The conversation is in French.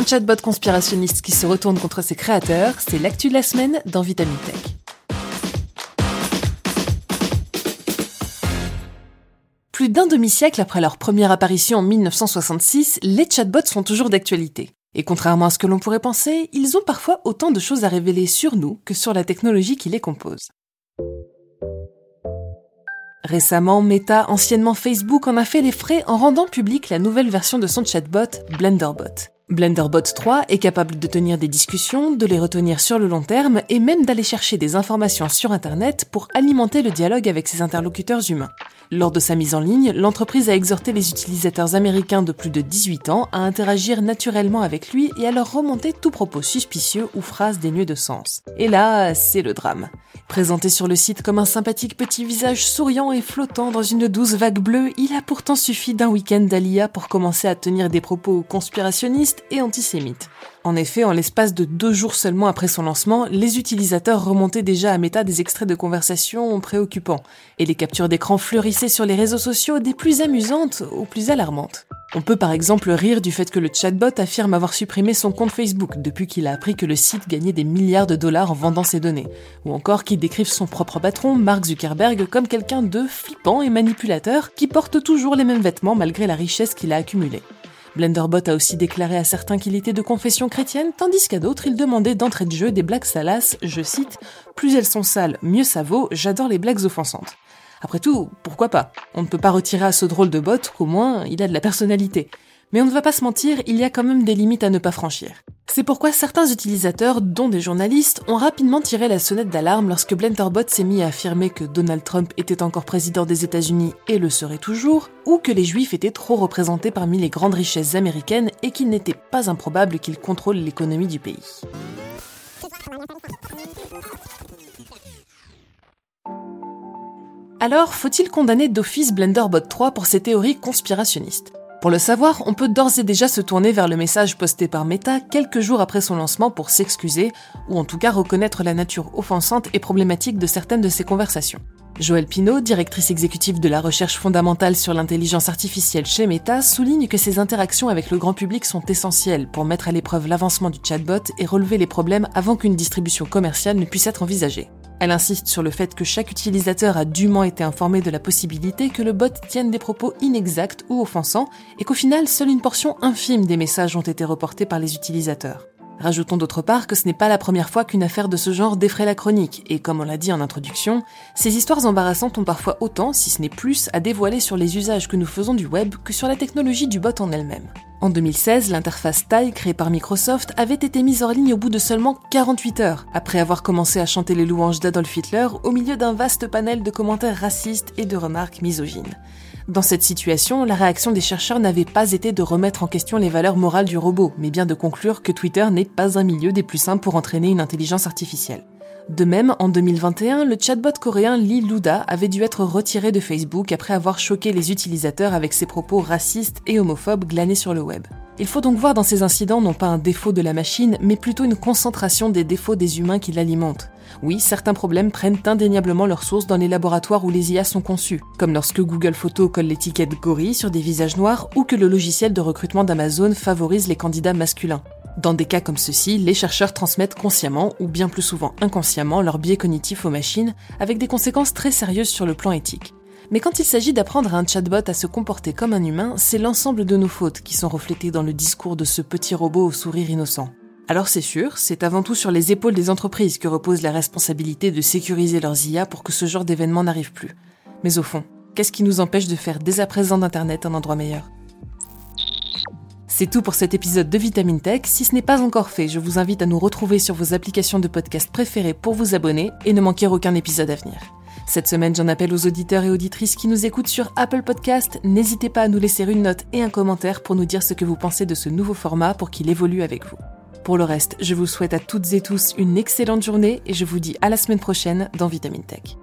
Un chatbot conspirationniste qui se retourne contre ses créateurs, c'est l'actu de la semaine dans Vitamin Tech. Plus d'un demi-siècle après leur première apparition en 1966, les chatbots sont toujours d'actualité. Et contrairement à ce que l'on pourrait penser, ils ont parfois autant de choses à révéler sur nous que sur la technologie qui les compose. Récemment, Meta, anciennement Facebook, en a fait les frais en rendant publique la nouvelle version de son chatbot, Blenderbot. Blenderbot 3 est capable de tenir des discussions, de les retenir sur le long terme et même d'aller chercher des informations sur Internet pour alimenter le dialogue avec ses interlocuteurs humains. Lors de sa mise en ligne, l'entreprise a exhorté les utilisateurs américains de plus de 18 ans à interagir naturellement avec lui et à leur remonter tout propos suspicieux ou phrase dénuée de sens. Et là, c'est le drame. Présenté sur le site comme un sympathique petit visage souriant et flottant dans une douce vague bleue, il a pourtant suffi d'un week-end d'Alia pour commencer à tenir des propos conspirationnistes et antisémites. En effet, en l'espace de deux jours seulement après son lancement, les utilisateurs remontaient déjà à Meta des extraits de conversations préoccupants, et les captures d'écran fleurissaient sur les réseaux sociaux des plus amusantes aux plus alarmantes. On peut par exemple rire du fait que le chatbot affirme avoir supprimé son compte Facebook depuis qu'il a appris que le site gagnait des milliards de dollars en vendant ses données, ou encore qu'il décrive son propre patron, Mark Zuckerberg, comme quelqu'un de flippant et manipulateur qui porte toujours les mêmes vêtements malgré la richesse qu'il a accumulée. Blenderbot a aussi déclaré à certains qu'il était de confession chrétienne, tandis qu'à d'autres il demandait d'entrée de jeu des blagues salaces, je cite, Plus elles sont sales, mieux ça vaut, j'adore les blagues offensantes. Après tout, pourquoi pas? On ne peut pas retirer à ce drôle de bot qu'au moins il a de la personnalité. Mais on ne va pas se mentir, il y a quand même des limites à ne pas franchir. C'est pourquoi certains utilisateurs, dont des journalistes, ont rapidement tiré la sonnette d'alarme lorsque Blenderbot s'est mis à affirmer que Donald Trump était encore président des États-Unis et le serait toujours, ou que les juifs étaient trop représentés parmi les grandes richesses américaines et qu'il n'était pas improbable qu'ils contrôlent l'économie du pays. Alors, faut-il condamner d'office Blenderbot 3 pour ses théories conspirationnistes? Pour le savoir, on peut d'ores et déjà se tourner vers le message posté par Meta quelques jours après son lancement pour s'excuser, ou en tout cas reconnaître la nature offensante et problématique de certaines de ses conversations. Joëlle Pinault, directrice exécutive de la recherche fondamentale sur l'intelligence artificielle chez Meta, souligne que ces interactions avec le grand public sont essentielles pour mettre à l'épreuve l'avancement du chatbot et relever les problèmes avant qu'une distribution commerciale ne puisse être envisagée. Elle insiste sur le fait que chaque utilisateur a dûment été informé de la possibilité que le bot tienne des propos inexacts ou offensants et qu'au final, seule une portion infime des messages ont été reportés par les utilisateurs. Rajoutons d'autre part que ce n'est pas la première fois qu'une affaire de ce genre défraie la chronique, et comme on l'a dit en introduction, ces histoires embarrassantes ont parfois autant, si ce n'est plus, à dévoiler sur les usages que nous faisons du web que sur la technologie du bot en elle-même. En 2016, l'interface TIE créée par Microsoft avait été mise en ligne au bout de seulement 48 heures, après avoir commencé à chanter les louanges d'Adolf Hitler au milieu d'un vaste panel de commentaires racistes et de remarques misogynes. Dans cette situation, la réaction des chercheurs n'avait pas été de remettre en question les valeurs morales du robot, mais bien de conclure que Twitter n'est pas un milieu des plus simples pour entraîner une intelligence artificielle. De même, en 2021, le chatbot coréen Lee Luda avait dû être retiré de Facebook après avoir choqué les utilisateurs avec ses propos racistes et homophobes glanés sur le web. Il faut donc voir dans ces incidents non pas un défaut de la machine, mais plutôt une concentration des défauts des humains qui l'alimentent. Oui, certains problèmes prennent indéniablement leur source dans les laboratoires où les IA sont conçus, comme lorsque Google Photos colle l'étiquette gorille sur des visages noirs ou que le logiciel de recrutement d'Amazon favorise les candidats masculins. Dans des cas comme ceux-ci, les chercheurs transmettent consciemment ou bien plus souvent inconsciemment leurs biais cognitifs aux machines, avec des conséquences très sérieuses sur le plan éthique. Mais quand il s'agit d'apprendre à un chatbot à se comporter comme un humain, c'est l'ensemble de nos fautes qui sont reflétées dans le discours de ce petit robot au sourire innocent. Alors c'est sûr, c'est avant tout sur les épaules des entreprises que repose la responsabilité de sécuriser leurs IA pour que ce genre d'événement n'arrive plus. Mais au fond, qu'est-ce qui nous empêche de faire dès à présent d'Internet un endroit meilleur? C'est tout pour cet épisode de Vitamine Tech. Si ce n'est pas encore fait, je vous invite à nous retrouver sur vos applications de podcast préférées pour vous abonner et ne manquer aucun épisode à venir. Cette semaine, j'en appelle aux auditeurs et auditrices qui nous écoutent sur Apple Podcast. N'hésitez pas à nous laisser une note et un commentaire pour nous dire ce que vous pensez de ce nouveau format pour qu'il évolue avec vous. Pour le reste, je vous souhaite à toutes et tous une excellente journée et je vous dis à la semaine prochaine dans Vitamine Tech.